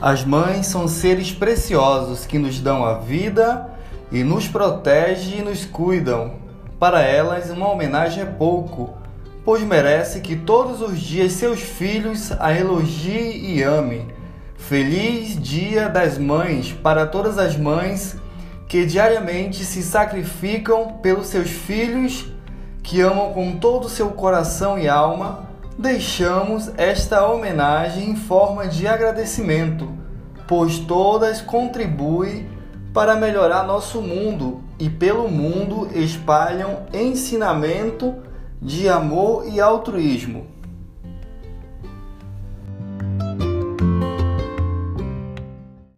As mães são seres preciosos que nos dão a vida e nos protegem e nos cuidam. Para elas, uma homenagem é pouco, pois merece que todos os dias seus filhos a elogiem e amem. Feliz Dia das Mães para todas as mães que diariamente se sacrificam pelos seus filhos, que amam com todo o seu coração e alma. Deixamos esta homenagem em forma de agradecimento, pois todas contribuem para melhorar nosso mundo e pelo mundo espalham ensinamento de amor e altruísmo.